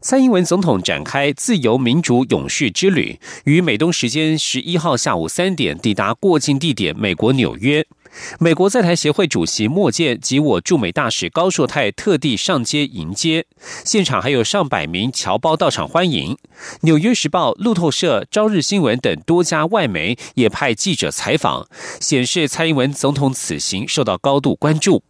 蔡英文总统展开自由民主永续之旅，于美东时间十一号下午三点抵达过境地点美国纽约。美国在台协会主席莫健及我驻美大使高硕泰特地上街迎接，现场还有上百名侨胞到场欢迎。纽约时报、路透社、朝日新闻等多家外媒也派记者采访，显示蔡英文总统此行受到高度关注。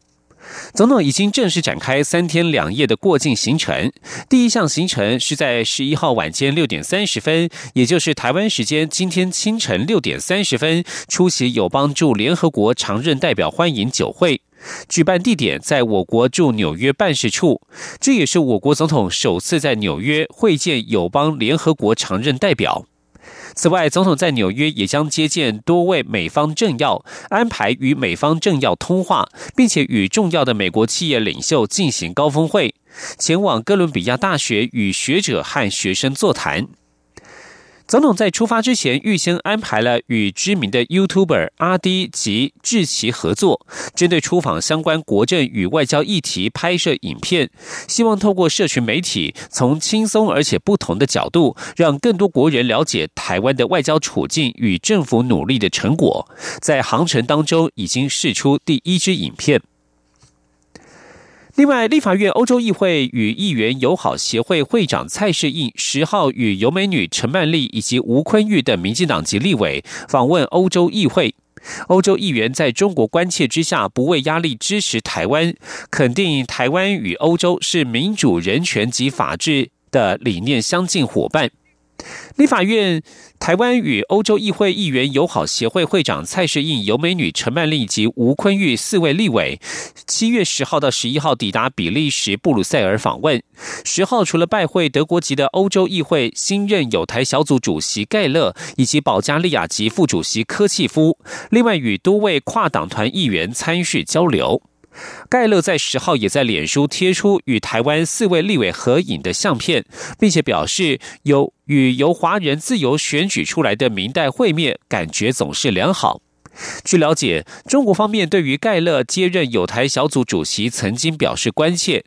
总统已经正式展开三天两夜的过境行程。第一项行程是在十一号晚间六点三十分，也就是台湾时间今天清晨六点三十分，出席友邦驻联合国常任代表欢迎酒会。举办地点在我国驻纽约办事处，这也是我国总统首次在纽约会见友邦联合国常任代表。此外，总统在纽约也将接见多位美方政要，安排与美方政要通话，并且与重要的美国企业领袖进行高峰会，前往哥伦比亚大学与学者和学生座谈。总统在出发之前，预先安排了与知名的 YouTuber 阿迪及志奇合作，针对出访相关国政与外交议题拍摄影片，希望透过社群媒体，从轻松而且不同的角度，让更多国人了解台湾的外交处境与政府努力的成果。在航程当中，已经试出第一支影片。另外，立法院欧洲议会与议员友好协会会长蔡世应十号与尤美女陈曼丽以及吴坤玉等民进党籍立委访问欧洲议会。欧洲议员在中国关切之下，不畏压力支持台湾，肯定台湾与欧洲是民主、人权及法治的理念相近伙伴。立法院台湾与欧洲议会议员友好协会会长蔡世印、尤美女陈曼丽及吴坤玉四位立委，七月十号到十一号抵达比利时布鲁塞尔访问。十号除了拜会德国籍的欧洲议会新任友台小组主席盖勒以及保加利亚籍副主席科契夫，另外与多位跨党团议员参叙交流。盖勒在十号也在脸书贴出与台湾四位立委合影的相片，并且表示有与由华人自由选举出来的明代会面，感觉总是良好。据了解，中国方面对于盖勒接任友台小组主席曾经表示关切。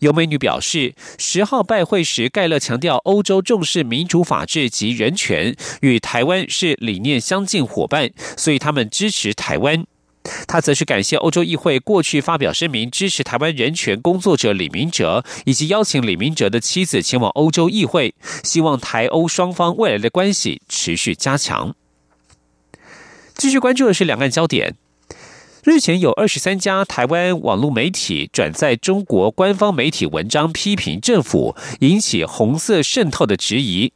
有美女表示，十号拜会时，盖勒强调欧洲重视民主法治及人权，与台湾是理念相近伙伴，所以他们支持台湾。他则是感谢欧洲议会过去发表声明支持台湾人权工作者李明哲，以及邀请李明哲的妻子前往欧洲议会，希望台欧双方未来的关系持续加强。继续关注的是两岸焦点。日前有二十三家台湾网络媒体转载中国官方媒体文章，批评政府，引起红色渗透的质疑。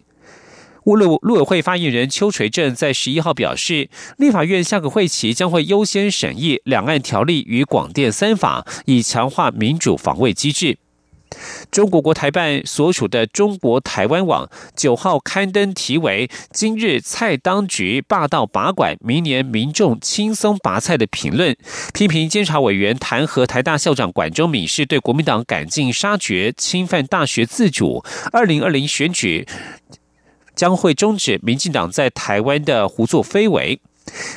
陆陆委会发言人邱垂正在十一号表示，立法院下个会期将会优先审议两岸条例与广电三法，以强化民主防卫机制。中国国台办所属的中国台湾网九号刊登题为“今日蔡当局霸道把管，明年民众轻松拔菜”的评论，批评监察委员弹劾台大校长管中敏是对国民党赶尽杀绝，侵犯大学自主。二零二零选举。将会终止民进党在台湾的胡作非为。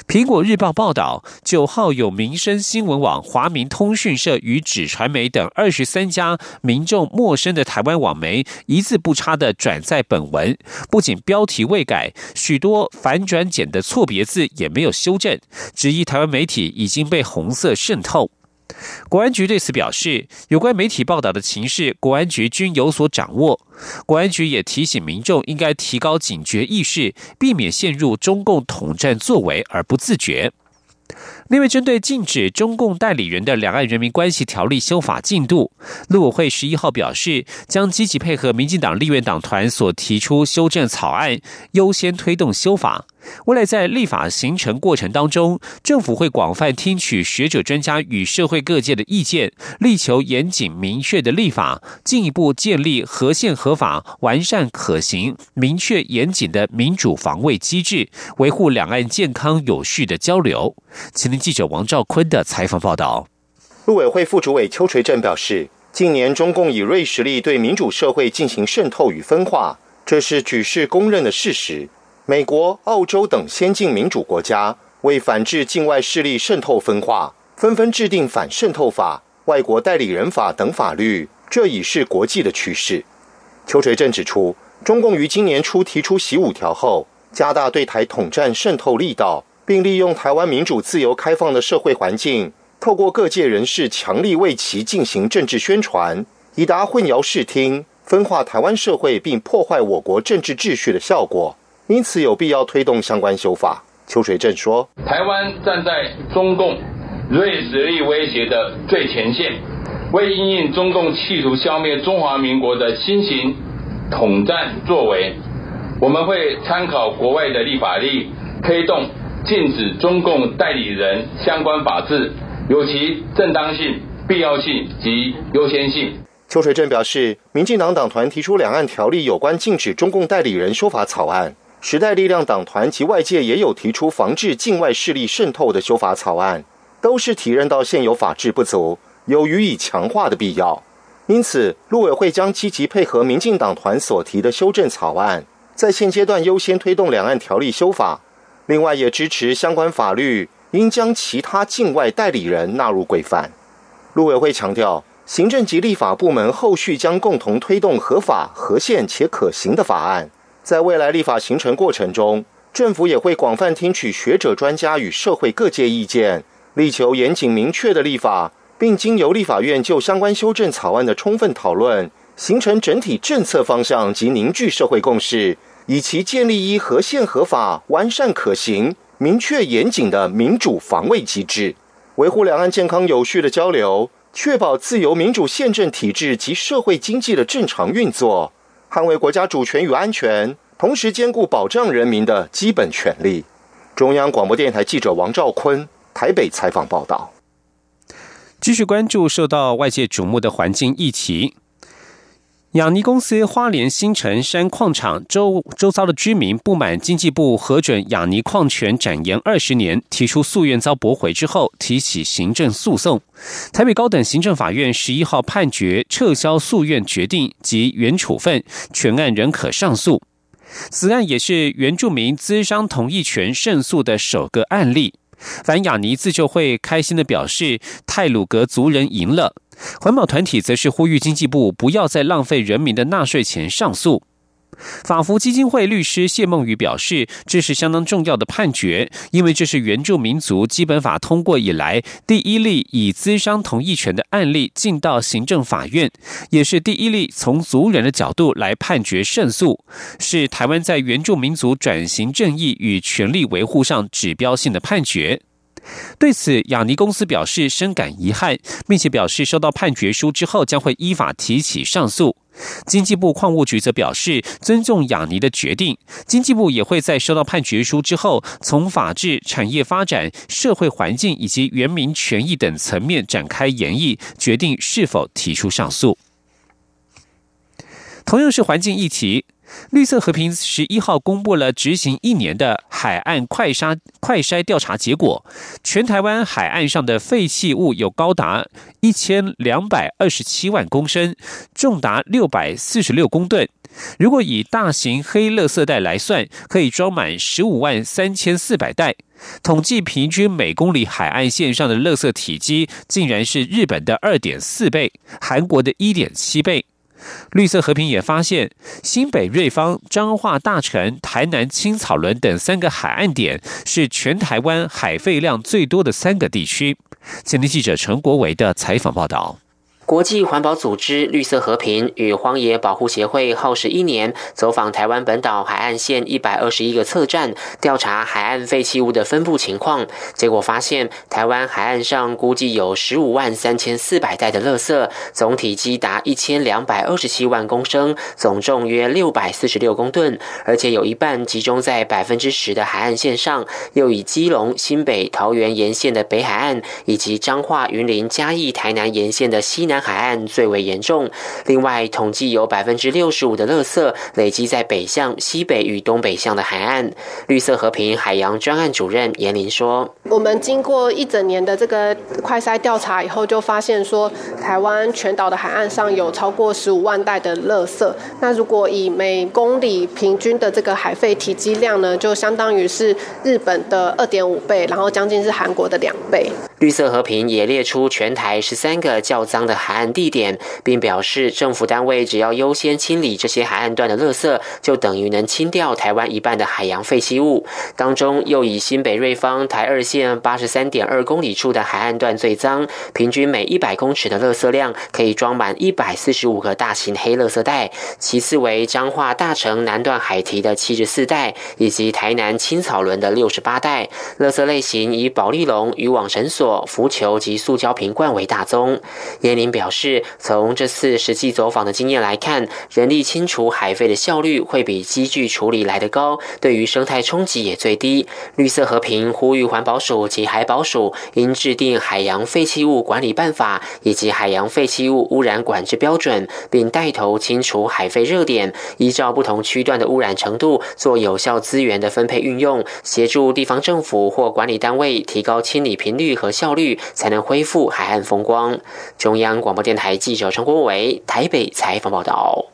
苹果日报报道，九号有民生新闻网、华明通讯社与纸传媒等二十三家民众陌生的台湾网媒，一字不差的转载本文，不仅标题未改，许多反转简的错别字也没有修正，质疑台湾媒体已经被红色渗透。国安局对此表示，有关媒体报道的情势，国安局均有所掌握。国安局也提醒民众应该提高警觉意识，避免陷入中共统战作为而不自觉。另外，针对禁止中共代理人的《两岸人民关系条例》修法进度，陆委会十一号表示，将积极配合民进党立院党团所提出修正草案，优先推动修法。未来在立法形成过程当中，政府会广泛听取学者专家与社会各界的意见，力求严谨明确的立法，进一步建立合宪合法、完善可行、明确严谨的民主防卫机制，维护两岸健康有序的交流。请您记者王兆坤的采访报道。陆委会副主委邱垂正表示，近年中共以锐实力对民主社会进行渗透与分化，这是举世公认的事实。美国、澳洲等先进民主国家为反制境外势力渗透分化，纷纷制定反渗透法、外国代理人法等法律，这已是国际的趋势。邱垂正指出，中共于今年初提出“习五条”后，加大对台统战渗透力道，并利用台湾民主自由开放的社会环境，透过各界人士强力为其进行政治宣传，以达混淆视听、分化台湾社会并破坏我国政治秩序的效果。因此，有必要推动相关修法。邱水正说：“台湾站在中共锐实力威胁的最前线，为应应中共企图消灭中华民国的新型统战作为，我们会参考国外的立法例，推动禁止中共代理人相关法制，有其正当性、必要性及优先性。”邱水镇表示，民进党党团提出两岸条例有关禁止中共代理人修法草案。时代力量党团及外界也有提出防治境外势力渗透的修法草案，都是体认到现有法制不足，有予以强化的必要。因此，陆委会将积极配合民进党团所提的修正草案，在现阶段优先推动两岸条例修法。另外，也支持相关法律应将其他境外代理人纳入规范。陆委会强调，行政及立法部门后续将共同推动合法、合宪且可行的法案。在未来立法形成过程中，政府也会广泛听取学者专家与社会各界意见，力求严谨明确的立法，并经由立法院就相关修正草案的充分讨论，形成整体政策方向及凝聚社会共识，以其建立一合宪合法、完善可行、明确严谨的民主防卫机制，维护两岸健康有序的交流，确保自由民主宪政体制及社会经济的正常运作。捍卫国家主权与安全，同时兼顾保障人民的基本权利。中央广播电台记者王兆坤台北采访报道。继续关注受到外界瞩目的环境议题。养泥公司花莲新城山矿场周周遭的居民不满经济部核准养泥矿权展延二十年，提出诉愿遭驳回之后，提起行政诉讼。台北高等行政法院十一号判决撤销诉愿决定及原处分，全案仍可上诉。此案也是原住民资商同意权胜诉的首个案例。反雅尼自救会开心的表示，泰鲁格族人赢了。环保团体则是呼吁经济部不要再浪费人民的纳税钱上诉。法福基金会律师谢梦雨表示，这是相当重要的判决，因为这是原住民族基本法通过以来第一例以资商同意权的案例进到行政法院，也是第一例从族人的角度来判决胜诉，是台湾在原住民族转型正义与权利维护上指标性的判决。对此，雅尼公司表示深感遗憾，并且表示收到判决书之后将会依法提起上诉。经济部矿务局则表示尊重雅尼的决定，经济部也会在收到判决书之后，从法治、产业发展、社会环境以及原民权益等层面展开研议，决定是否提出上诉。同样是环境议题。绿色和平十一号公布了执行一年的海岸快筛快筛调查结果，全台湾海岸上的废弃物有高达一千两百二十七万公升，重达六百四十六公吨。如果以大型黑垃圾袋来算，可以装满十五万三千四百袋。统计平均每公里海岸线上的垃圾体积，竟然是日本的二点四倍，韩国的一点七倍。绿色和平也发现，新北瑞芳、彰化大城、台南青草仑等三个海岸点是全台湾海废量最多的三个地区。前天记者陈国维的采访报道。国际环保组织绿色和平与荒野保护协会耗时一年，走访台湾本岛海岸线一百二十一个侧站，调查海岸废弃物的分布情况。结果发现，台湾海岸上估计有十五万三千四百袋的垃圾，总体积达一千两百二十七万公升，总重约六百四十六公吨，而且有一半集中在百分之十的海岸线上，又以基隆、新北、桃园沿线的北海岸，以及彰化、云林、嘉义、台南沿线的西南。南海岸最为严重。另外，统计有百分之六十五的垃圾累积在北向、西北与东北向的海岸。绿色和平海洋专案主任严林说：“我们经过一整年的这个快筛调查以后，就发现说，台湾全岛的海岸上有超过十五万袋的垃圾。那如果以每公里平均的这个海废体积量呢，就相当于是日本的二点五倍，然后将近是韩国的两倍。”绿色和平也列出全台十三个较脏的海海岸地点，并表示政府单位只要优先清理这些海岸段的垃圾，就等于能清掉台湾一半的海洋废弃物。当中又以新北瑞芳台二线八十三点二公里处的海岸段最脏，平均每一百公尺的垃圾量可以装满一百四十五个大型黑垃圾袋。其次为彰化大城南段海堤的七十四袋，以及台南青草轮的六十八袋。垃圾类型以保利龙渔网绳索。浮球及塑胶瓶罐为大宗。叶林表示，从这次实际走访的经验来看，人力清除海废的效率会比机具处理来得高，对于生态冲击也最低。绿色和平呼吁环保署及海保署应制定海洋废弃物管理办法以及海洋废弃物污染管制标准，并带头清除海废热点，依照不同区段的污染程度做有效资源的分配运用，协助地方政府或管理单位提高清理频率和。效率才能恢复海岸风光。中央广播电台记者陈国伟台北采访报道。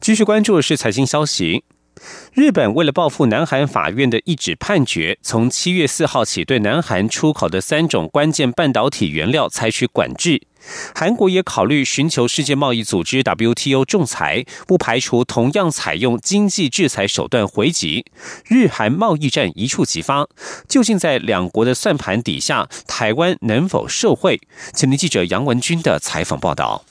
继续关注的是财经消息。日本为了报复南韩法院的一纸判决，从七月四号起对南韩出口的三种关键半导体原料采取管制。韩国也考虑寻求世界贸易组织 WTO 仲裁，不排除同样采用经济制裁手段回击。日韩贸易战一触即发，究竟在两国的算盘底下，台湾能否受惠？请听记者杨文军的采访报道。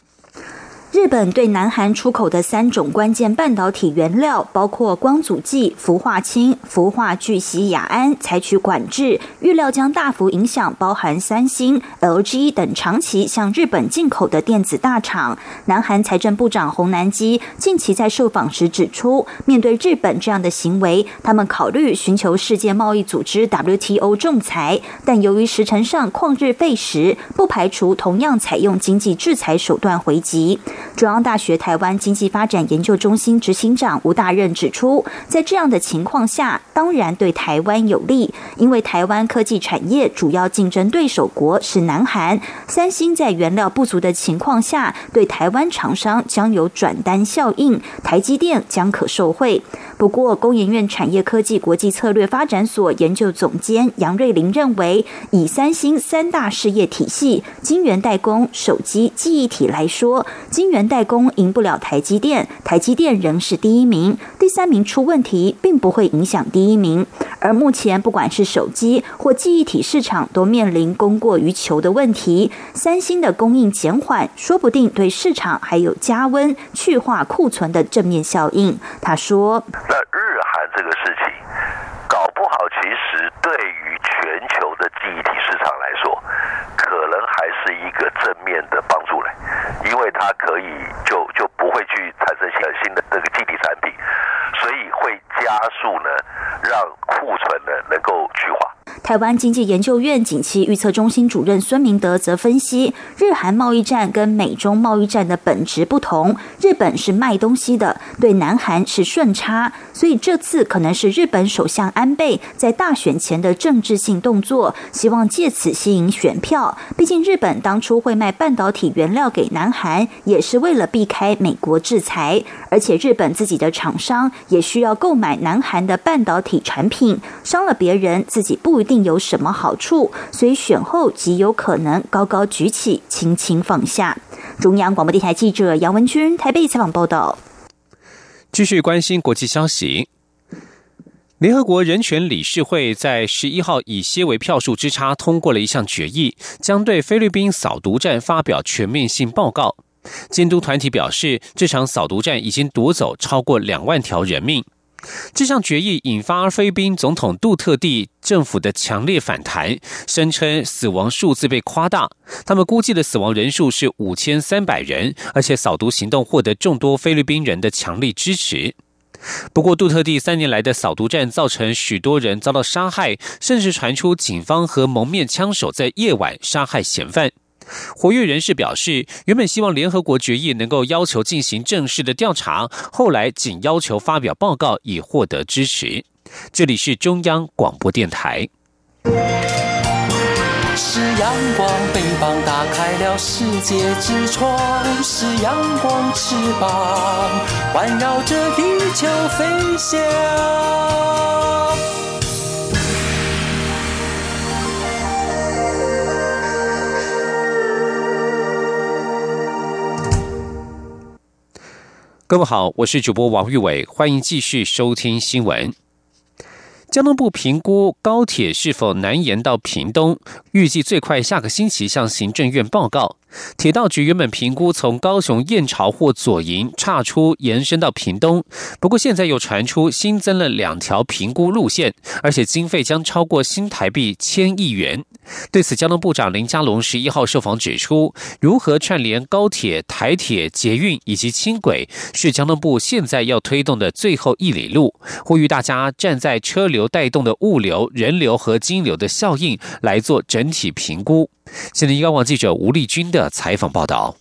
日本对南韩出口的三种关键半导体原料，包括光阻剂、氟化氢、氟化聚乙亚胺，采取管制，预料将大幅影响包含三星、LG 等长期向日本进口的电子大厂。南韩财政部长洪南基近期在受访时指出，面对日本这样的行为，他们考虑寻求世界贸易组织 WTO 仲裁，但由于时程上旷日费时，不排除同样采用经济制裁手段回击。中央大学台湾经济发展研究中心执行长吴大任指出，在这样的情况下，当然对台湾有利，因为台湾科技产业主要竞争对手国是南韩，三星在原料不足的情况下，对台湾厂商将有转单效应，台积电将可受惠。不过，工研院产业科技国际策略发展所研究总监杨瑞玲认为，以三星三大事业体系——晶圆代工、手机、记忆体来说，晶圆代工赢不了台积电，台积电仍是第一名，第三名出问题并不会影响第一名。而目前，不管是手机或记忆体市场，都面临供过于求的问题。三星的供应减缓，说不定对市场还有加温、去化库存的正面效应。他说。这个事情，搞不好其实对于全球的记忆体市场来说，可能还是一个正面的帮助嘞，因为它可以就就不会去产生新的这个记忆体产品，所以会加速呢，让库存呢能够去化。台湾经济研究院景气预测中心主任孙明德则分析，日韩贸易战跟美中贸易战的本质不同。日本是卖东西的，对南韩是顺差，所以这次可能是日本首相安倍在大选前的政治性动作，希望借此吸引选票。毕竟日本当初会卖半导体原料给南韩，也是为了避开美国制裁，而且日本自己的厂商也需要购买南韩的半导体产品，伤了别人，自己不一定定。有什么好处？所以选后极有可能高高举起，轻轻放下。中央广播电台记者杨文君台北采访报道。继续关心国际消息。联合国人权理事会在十一号以些微票数之差通过了一项决议，将对菲律宾扫毒战发表全面性报告。监督团体表示，这场扫毒战已经夺走超过两万条人命。这项决议引发菲律宾总统杜特地政府的强烈反弹，声称死亡数字被夸大。他们估计的死亡人数是五千三百人，而且扫毒行动获得众多菲律宾人的强力支持。不过，杜特地三年来的扫毒战造成许多人遭到杀害，甚至传出警方和蒙面枪手在夜晚杀害嫌犯。活跃人士表示，原本希望联合国决议能够要求进行正式的调查，后来仅要求发表报告以获得支持。这里是中央广播电台。是阳光，翅膀打开了世界之窗；是阳光，翅膀环绕着地球飞翔。各位好，我是主播王玉伟，欢迎继续收听新闻。交通部评估高铁是否南延到屏东，预计最快下个星期向行政院报告。铁道局原本评估从高雄燕巢或左营岔出延伸到屏东，不过现在又传出新增了两条评估路线，而且经费将超过新台币千亿元。对此，交通部长林佳龙十一号受访指出，如何串联高铁、台铁、捷运以及轻轨，是交通部现在要推动的最后一里路，呼吁大家站在车流带动的物流、人流和金流的效应来做整体评估。现在，央广记者吴丽君的采访报道。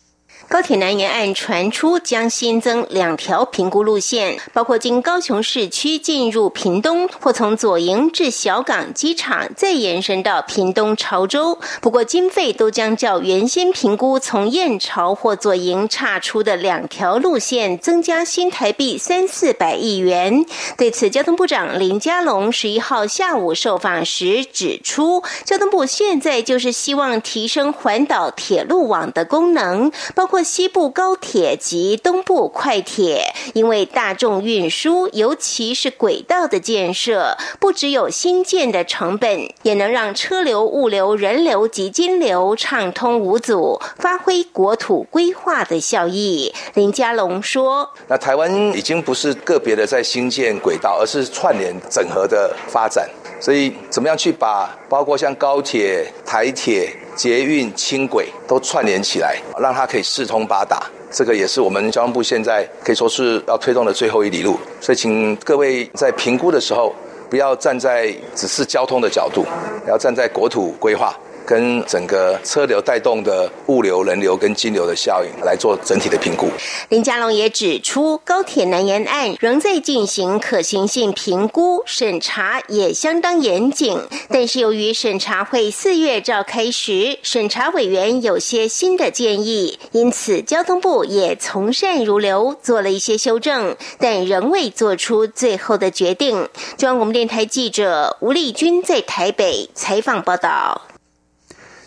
高铁南延案传出将新增两条评估路线，包括经高雄市区进入屏东，或从左营至小港机场，再延伸到屏东潮州。不过经费都将较原先评估从燕巢或左营岔出的两条路线增加新台币三四百亿元。对此，交通部长林佳龙十一号下午受访时指出，交通部现在就是希望提升环岛铁路网的功能，包括。西部高铁及东部快铁，因为大众运输，尤其是轨道的建设，不只有新建的成本，也能让车流、物流、人流及金流畅通无阻，发挥国土规划的效益。林佳龙说：“那台湾已经不是个别的在新建轨道，而是串联整合的发展。所以，怎么样去把包括像高铁、台铁？”捷运、轻轨都串联起来，让它可以四通八达。这个也是我们交通部现在可以说是要推动的最后一里路。所以，请各位在评估的时候，不要站在只是交通的角度，要站在国土规划。跟整个车流带动的物流、人流跟金流的效应来做整体的评估。林佳龙也指出，高铁南延案仍在进行可行性评估，审查也相当严谨。但是由于审查会四月召开时，审查委员有些新的建议，因此交通部也从善如流，做了一些修正，但仍未做出最后的决定。中央广播电台记者吴丽君在台北采访报道。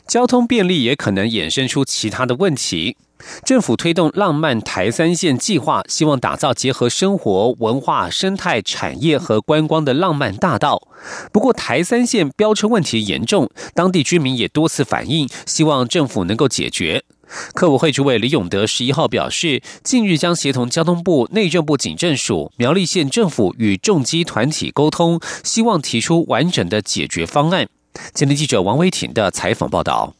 交通便利也可能衍生出其他的问题。政府推动浪漫台三线计划，希望打造结合生活、文化、生态、产业和观光的浪漫大道。不过，台三线飙车问题严重，当地居民也多次反映，希望政府能够解决。客委会主委李永德十一号表示，近日将协同交通部、内政部警政署、苗栗县政府与重机团体沟通，希望提出完整的解决方案。今天记者王维婷的采访报道。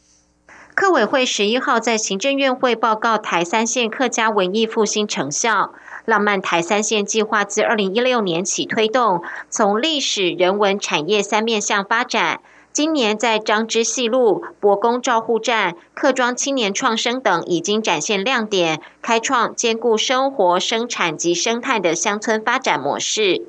客委会十一号在行政院会报告台三线客家文艺复兴成效。浪漫台三线计划自二零一六年起推动，从历史、人文、产业三面向发展。今年在张之细路、博公照护站、客庄青年创生等已经展现亮点，开创兼顾生活、生产及生态的乡村发展模式。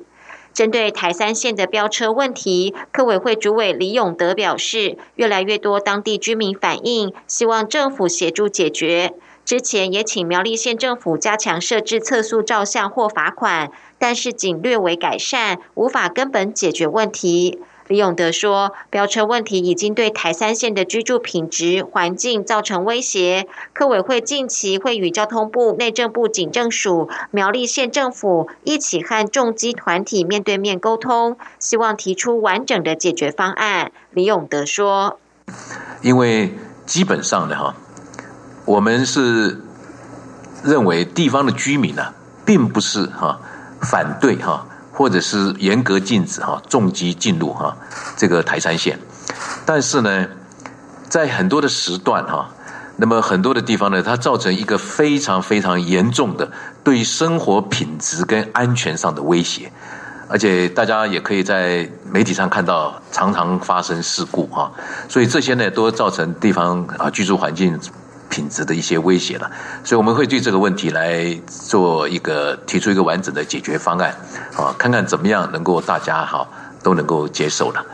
针对台三线的飙车问题，科委会主委李永德表示，越来越多当地居民反映，希望政府协助解决。之前也请苗栗县政府加强设置测速照相或罚款，但是仅略为改善，无法根本解决问题。李永德说，飙车问题已经对台三线的居住品质、环境造成威胁。科委会近期会与交通部、内政部警政署、苗栗县政府一起和重机团体面对面沟通，希望提出完整的解决方案。李永德说：“因为基本上呢，哈，我们是认为地方的居民呢，并不是哈反对哈。”或者是严格禁止哈重机进入哈这个台山县，但是呢，在很多的时段哈，那么很多的地方呢，它造成一个非常非常严重的对生活品质跟安全上的威胁，而且大家也可以在媒体上看到常常发生事故哈，所以这些呢都造成地方啊居住环境。品质的一些威胁了，所以我们会对这个问题来做一个提出一个完整的解决方案，啊，看看怎么样能够大家哈都能够接受了。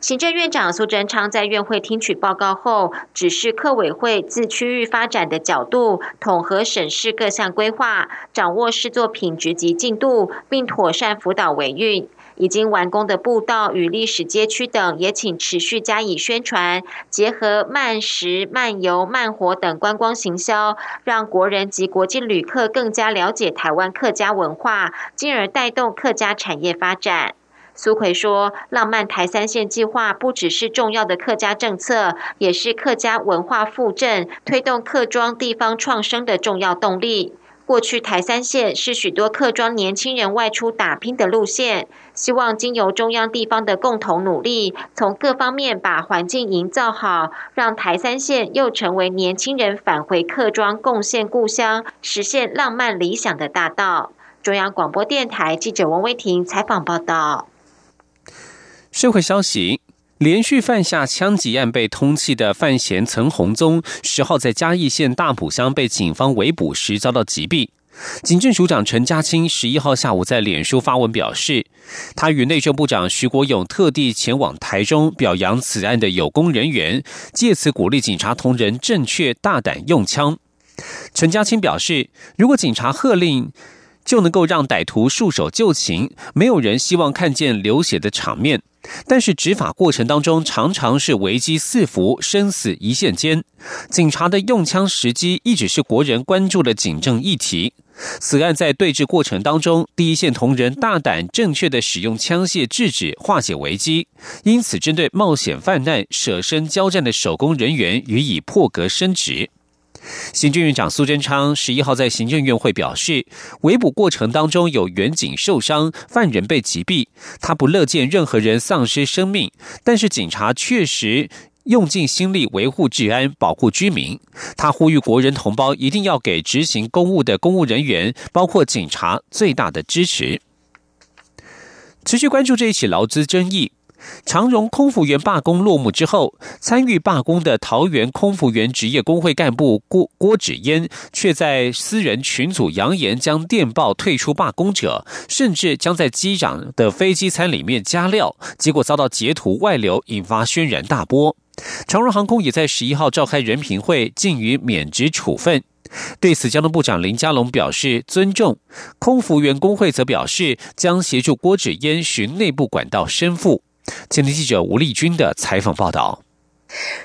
行政院长苏贞昌在院会听取报告后，指示客委会自区域发展的角度，统合审视各项规划，掌握施作品质及进度，并妥善辅导维运。已经完工的步道与历史街区等，也请持续加以宣传，结合慢食、慢游、慢活等观光行销，让国人及国际旅客更加了解台湾客家文化，进而带动客家产业发展。苏奎说：“浪漫台三线计划不只是重要的客家政策，也是客家文化复振、推动客庄地方创生的重要动力。”过去台三线是许多客庄年轻人外出打拼的路线，希望经由中央地方的共同努力，从各方面把环境营造好，让台三线又成为年轻人返回客庄贡献故乡、实现浪漫理想的大道。中央广播电台记者王威婷采访报道。社会消息。连续犯下枪击案被通缉的范闲岑洪宗，十号在嘉义县大埔乡被警方围捕时遭到击毙。警政署长陈家清十一号下午在脸书发文表示，他与内政部长徐国勇特地前往台中表扬此案的有功人员，借此鼓励警察同仁正确大胆用枪。陈家清表示，如果警察喝令，就能够让歹徒束手就擒，没有人希望看见流血的场面。但是执法过程当中，常常是危机四伏、生死一线间。警察的用枪时机一直是国人关注的警政议题。此案在对峙过程当中，第一线同仁大胆正确的使用枪械制止、化解危机，因此针对冒险犯难、舍身交战的手工人员予以破格升职。行政院长苏贞昌十一号在行政院会表示，围捕过程当中有远警受伤，犯人被击毙，他不乐见任何人丧失生命，但是警察确实用尽心力维护治安、保护居民。他呼吁国人同胞一定要给执行公务的公务人员，包括警察最大的支持。持续关注这一起劳资争议。长荣空服员罢工落幕之后，参与罢工的桃园空服员职业工会干部郭郭芷嫣，却在私人群组扬言将电报退出罢工者，甚至将在机长的飞机餐里面加料，结果遭到截图外流，引发轩然大波。长荣航空也在十一号召开人评会，禁予免职处分。对此，交通部长林佳龙表示尊重，空服员工会则表示将协助郭芷嫣寻内部管道申复。今天记者吴丽君的采访报道。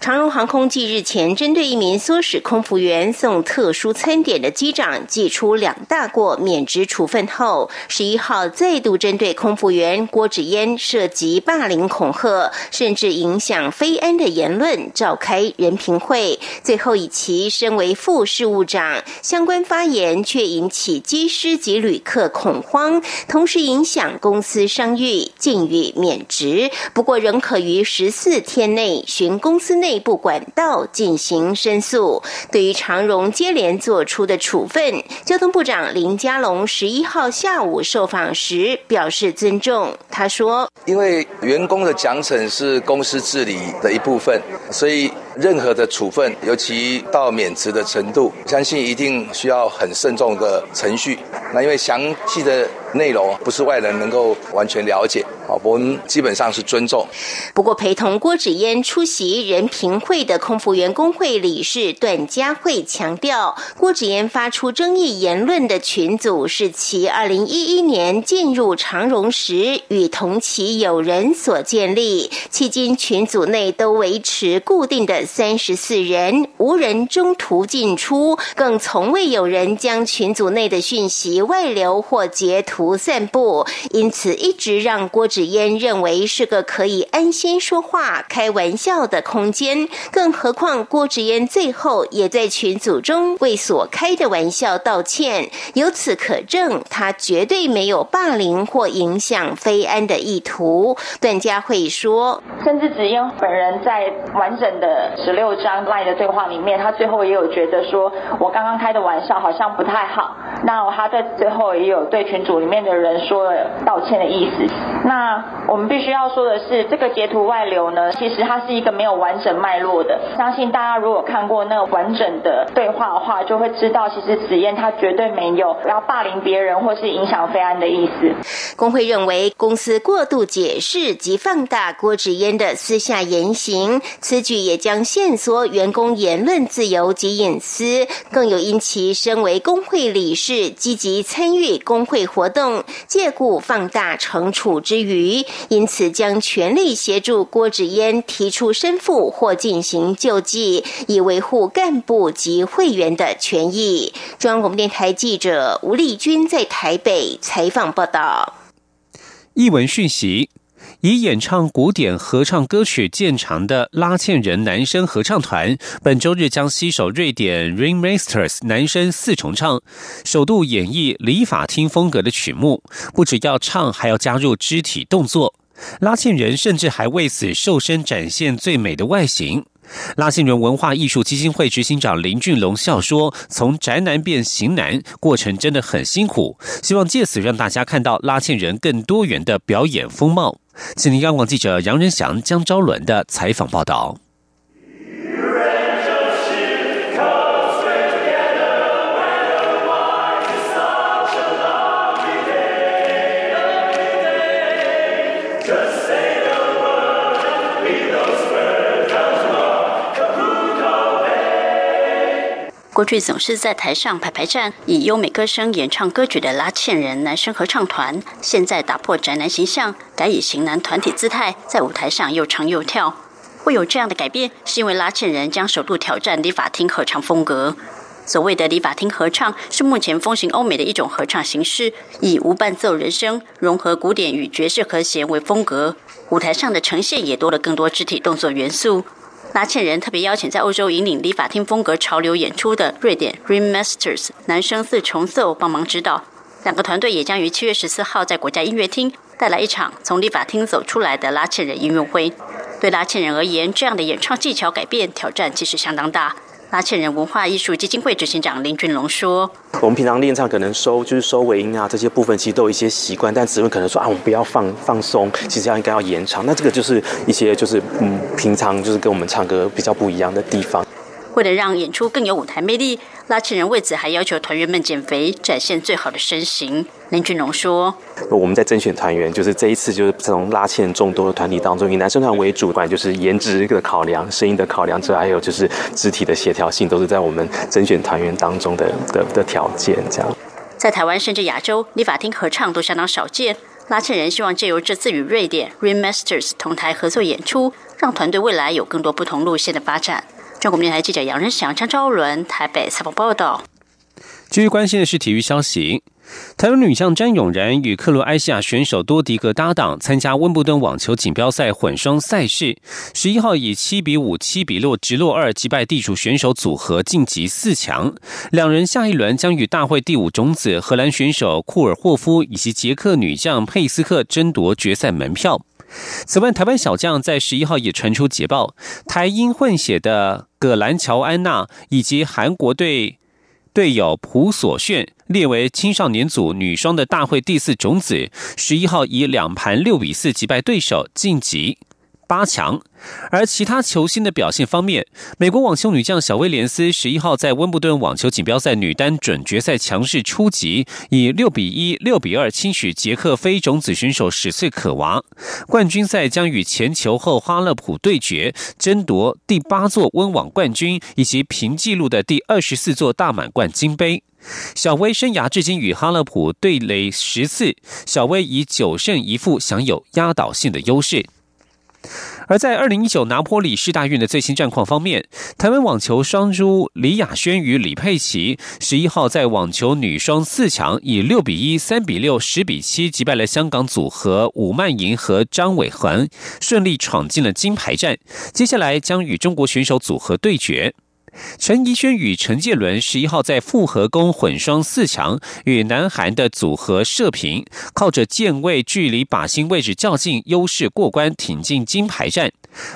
长荣航空继日前针对一名唆使空服员送特殊餐点的机长寄出两大过免职处分后，十一号再度针对空服员郭芷嫣涉及霸凌恐吓，甚至影响非安的言论召开人评会，最后以其身为副事务长，相关发言却引起机师及旅客恐慌，同时影响公司商誉，禁予免职。不过仍可于十四天内寻公。公司内部管道进行申诉。对于长荣接连做出的处分，交通部长林佳龙十一号下午受访时表示尊重。他说：“因为员工的奖惩是公司治理的一部分，所以任何的处分，尤其到免职的程度，相信一定需要很慎重的程序。那因为详细的内容不是外人能够完全了解。好，我们基本上是尊重。不过，陪同郭子嫣出席人评会的空服员工会理事段佳慧强调，郭子嫣发出争议言论的群组是其二零一一年进入长荣时与同期友人所建立，迄今群组内都维持固定的三十四人，无人中途进出，更从未有人将群组内的讯息外流或截图散布，因此一直让郭。纸烟认为是个可以安心说话、开玩笑的空间，更何况郭纸烟最后也在群组中为所开的玩笑道歉，由此可证他绝对没有霸凌或影响非安的意图。段佳慧说，甚至纸烟本人在完整的十六章赖的对话里面，他最后也有觉得说我刚刚开的玩笑好像不太好，那他在最后也有对群组里面的人说了道歉的意思。那那我们必须要说的是，这个截图外流呢，其实它是一个没有完整脉络的。相信大家如果看过那个完整的对话的话，就会知道，其实紫嫣她绝对没有要霸凌别人或是影响非安的意思。工会认为，公司过度解释及放大郭子嫣的私下言行，此举也将限缩员工言论自由及隐私，更有因其身为工会理事，积极参与工会活动，借故放大惩处之余。于因此将全力协助郭子嫣提出申复或进行救济，以维护干部及会员的权益。中央广播电台记者吴丽君在台北采访报道。译文讯息。以演唱古典合唱歌曲见长的拉茜人男声合唱团，本周日将携手瑞典 Ringmasters 男声四重唱，首度演绎礼法厅风格的曲目。不只要唱，还要加入肢体动作。拉茜人甚至还为此瘦身，展现最美的外形。拉线人文化艺术基金会执行长林俊龙笑说：“从宅男变型男过程真的很辛苦，希望借此让大家看到拉线人更多元的表演风貌。”请您央广记者杨仁祥、江昭伦的采访报道。过去总是在台上排排站，以优美歌声演唱歌曲的拉纤人男生合唱团，现在打破宅男形象，改以型男团体姿态，在舞台上又唱又跳。会有这样的改变，是因为拉纤人将首度挑战礼法厅合唱风格。所谓的礼法厅合唱，是目前风行欧美的一种合唱形式，以无伴奏人声融合古典与爵士和弦为风格。舞台上的呈现也多了更多肢体动作元素。拉茜人特别邀请在欧洲引领理法厅风格潮流演出的瑞典 Ringmasters 男生四重奏帮忙指导，两个团队也将于七月十四号在国家音乐厅带来一场从理法厅走出来的拉茜人音乐会。对拉茜人而言，这样的演唱技巧改变挑战其实相当大。拉纤人文化艺术基金会执行长林俊龙说：“我们平常练唱可能收就是收尾音啊，这些部分其实都有一些习惯，但只会可能说啊，我们不要放放松，其实要应该要延长。那这个就是一些就是嗯，平常就是跟我们唱歌比较不一样的地方。”为了让演出更有舞台魅力，拉纤人为此还要求团员们减肥，展现最好的身形。林俊龙说：“我们在甄选团员，就是这一次就是从拉纤众多的团体当中，以男生团为主，管就是颜值的考量、声音的考量之外，还有就是肢体的协调性，都是在我们甄选团员当中的的的条件。这样，在台湾甚至亚洲，立法厅合唱都相当少见。拉纤人希望借由这次与瑞典 Remasters 同台合作演出，让团队未来有更多不同路线的发展。”中国电台记者杨仁祥、张昭伦台北采访报道。继续关心的是体育消息。台湾女将詹永然与克罗埃西亚选手多迪格搭档参加温布顿网球锦标赛混双赛事，十一号以七比五、七比六直落二击败地主选手组合晋级四强。两人下一轮将与大会第五种子荷兰选手库尔霍夫以及捷克女将佩斯克争夺决赛门票。此外，台湾小将在十一号也传出捷报，台英混血的葛兰乔安娜以及韩国队队友朴所炫列为青少年组女双的大会第四种子，十一号以两盘六比四击败对手晋级。八强。而其他球星的表现方面，美国网球女将小威廉斯十一号在温布顿网球锦标赛女单准决赛强势出击，以六比一、六比二轻取捷克非种子选手史翠可娃。冠军赛将与前球后哈勒普对决，争夺第八座温网冠军以及平纪录的第二十四座大满贯金杯。小威生涯至今与哈勒普对垒十次，小威以九胜一负享有压倒性的优势。而在二零一九拿坡里市大运的最新战况方面，台湾网球双珠李雅轩与李佩琪十一号在网球女双四强以六比一、三比六、十比七击败了香港组合伍曼莹和张伟恒，顺利闯进了金牌战。接下来将与中国选手组合对决。陈怡轩与陈建伦十一号在复合弓混双四强与南韩的组合射平，靠着键位距离靶心位置较近优势过关，挺进金牌战。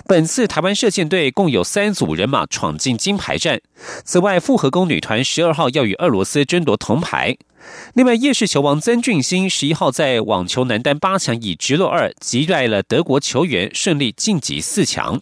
本次台湾射箭队共有三组人马闯进金牌战。此外，复合弓女团十二号要与俄罗斯争夺铜牌。另外，夜市球王曾俊欣十一号在网球男单八强以直落二击败了德国球员，顺利晋级四强。